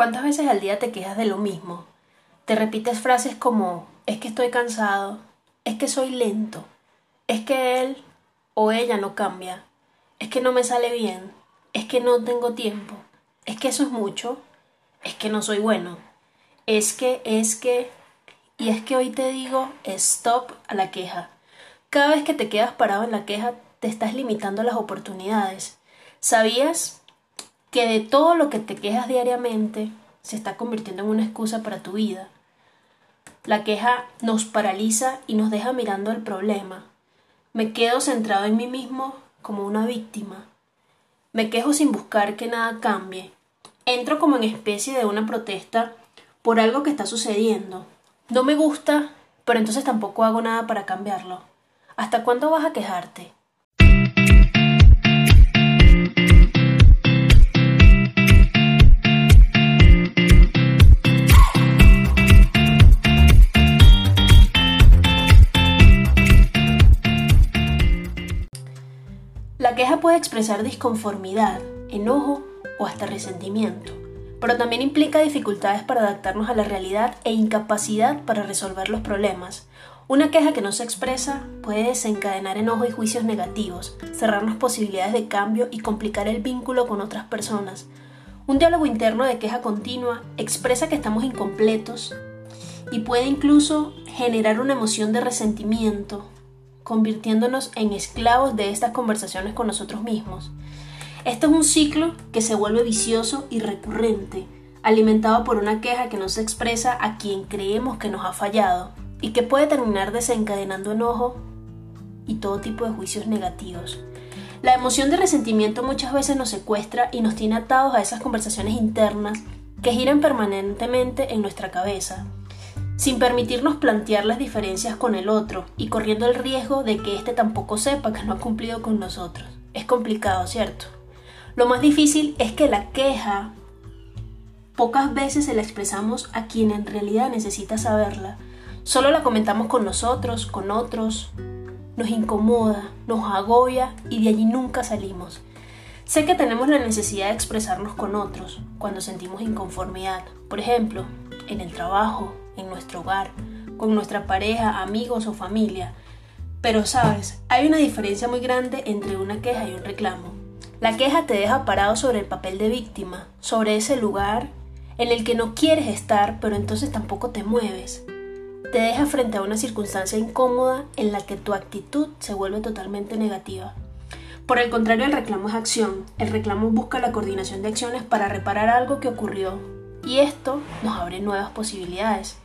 ¿Cuántas veces al día te quejas de lo mismo? Te repites frases como es que estoy cansado, es que soy lento, es que él o ella no cambia, es que no me sale bien, es que no tengo tiempo, es que eso es mucho, es que no soy bueno, es que, es que, y es que hoy te digo stop a la queja. Cada vez que te quedas parado en la queja, te estás limitando las oportunidades. ¿Sabías que de todo lo que te quejas diariamente se está convirtiendo en una excusa para tu vida? La queja nos paraliza y nos deja mirando el problema. Me quedo centrado en mí mismo como una víctima. Me quejo sin buscar que nada cambie. Entro como en especie de una protesta por algo que está sucediendo. No me gusta, pero entonces tampoco hago nada para cambiarlo. ¿Hasta cuándo vas a quejarte? Puede expresar disconformidad, enojo o hasta resentimiento, pero también implica dificultades para adaptarnos a la realidad e incapacidad para resolver los problemas. Una queja que no se expresa puede desencadenar enojo y juicios negativos, cerrarnos posibilidades de cambio y complicar el vínculo con otras personas. Un diálogo interno de queja continua expresa que estamos incompletos y puede incluso generar una emoción de resentimiento, convirtiéndonos en esclavos de estas conversaciones con nosotros mismos. Esto es un ciclo que se vuelve vicioso y recurrente, alimentado por una queja que no se expresa a quien creemos que nos ha fallado y que puede terminar desencadenando enojo y todo tipo de juicios negativos. La emoción de resentimiento muchas veces nos secuestra y nos tiene atados a esas conversaciones internas que giran permanentemente en nuestra cabeza, sin permitirnos plantear las diferencias con el otro y corriendo el riesgo de que éste tampoco sepa que no ha cumplido con nosotros. Es complicado, ¿cierto? Lo más difícil es que la queja pocas veces se la expresamos a quien en realidad necesita saberla. Solo la comentamos con nosotros, con otros, nos incomoda, nos agobia y de allí nunca salimos. Sé que tenemos la necesidad de expresarnos con otros cuando sentimos inconformidad, por ejemplo, en el trabajo, en nuestro hogar, con nuestra pareja, amigos o familia. Pero sabes, hay una diferencia muy grande entre una queja y un reclamo. La queja te deja parado sobre el papel de víctima, sobre ese lugar en el que no quieres estar, pero entonces tampoco te mueves. Te deja frente a una circunstancia incómoda en la que tu actitud se vuelve totalmente negativa. Por el contrario, el reclamo es acción. El reclamo busca la coordinación de acciones para reparar algo que ocurrió. Y esto nos abre nuevas posibilidades.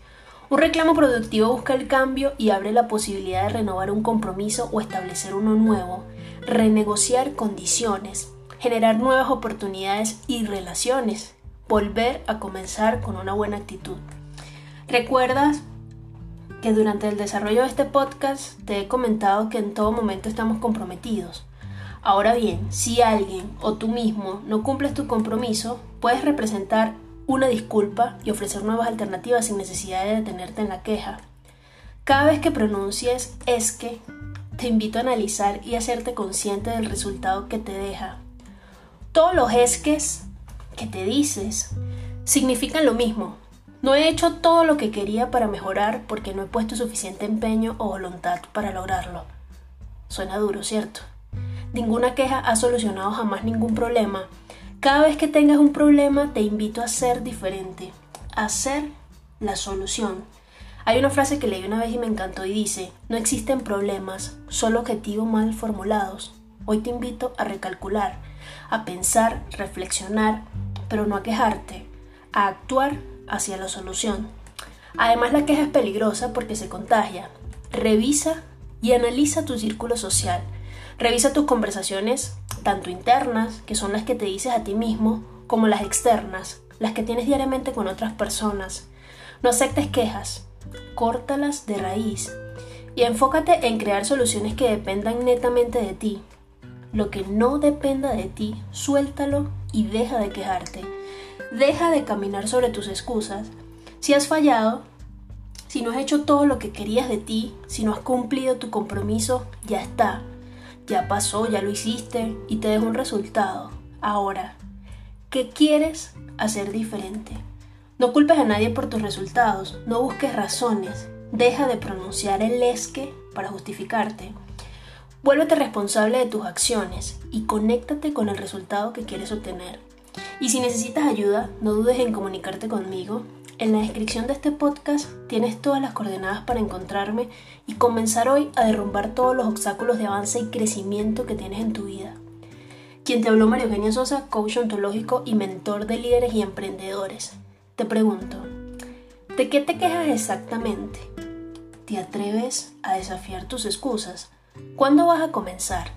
Un reclamo productivo busca el cambio y abre la posibilidad de renovar un compromiso o establecer uno nuevo, renegociar condiciones, generar nuevas oportunidades y relaciones, volver a comenzar con una buena actitud. ¿Recuerdas que durante el desarrollo de este podcast te he comentado que en todo momento estamos comprometidos? Ahora bien, si alguien o tú mismo no cumples tu compromiso, puedes representar una disculpa y ofrecer nuevas alternativas sin necesidad de detenerte en la queja. Cada vez que pronuncies es que, te invito a analizar y hacerte consciente del resultado que te deja. Todos los esques que te dices significan lo mismo. No he hecho todo lo que quería para mejorar porque no he puesto suficiente empeño o voluntad para lograrlo. Suena duro, ¿cierto? Ninguna queja ha solucionado jamás ningún problema cada vez que tengas un problema te invito a ser diferente, a ser la solución. Hay una frase que leí una vez y me encantó y dice, no existen problemas, solo objetivos mal formulados. Hoy te invito a recalcular, a pensar, reflexionar, pero no a quejarte, a actuar hacia la solución. Además la queja es peligrosa porque se contagia. Revisa y analiza tu círculo social. Revisa tus conversaciones tanto internas, que son las que te dices a ti mismo, como las externas, las que tienes diariamente con otras personas. No aceptes quejas, córtalas de raíz y enfócate en crear soluciones que dependan netamente de ti. Lo que no dependa de ti, suéltalo y deja de quejarte. Deja de caminar sobre tus excusas. Si has fallado, si no has hecho todo lo que querías de ti, si no has cumplido tu compromiso, ya está ya pasó, ya lo hiciste y te dejo un resultado. Ahora, ¿Qué quieres hacer diferente? No culpes a nadie por tus resultados, no busques razones, deja de pronunciar el esque para justificarte. Vuélvete responsable de tus acciones y conéctate con el resultado que quieres obtener. Y si necesitas ayuda, no dudes en comunicarte conmigo. En la descripción de este podcast tienes todas las coordenadas para encontrarme y comenzar hoy a derrumbar todos los obstáculos de avance y crecimiento que tienes en tu vida. Quien te habló María Eugenia Sosa, coach ontológico y mentor de líderes y emprendedores. Te pregunto, ¿de qué te quejas exactamente? ¿Te atreves a desafiar tus excusas? ¿Cuándo vas a comenzar?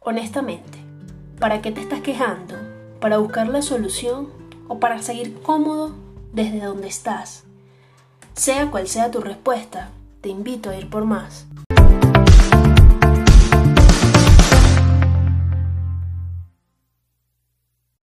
Honestamente, ¿para qué te estás quejando? ¿Para buscar la solución o para seguir cómodo desde donde estás? Sea cual sea tu respuesta, te invito a ir por más.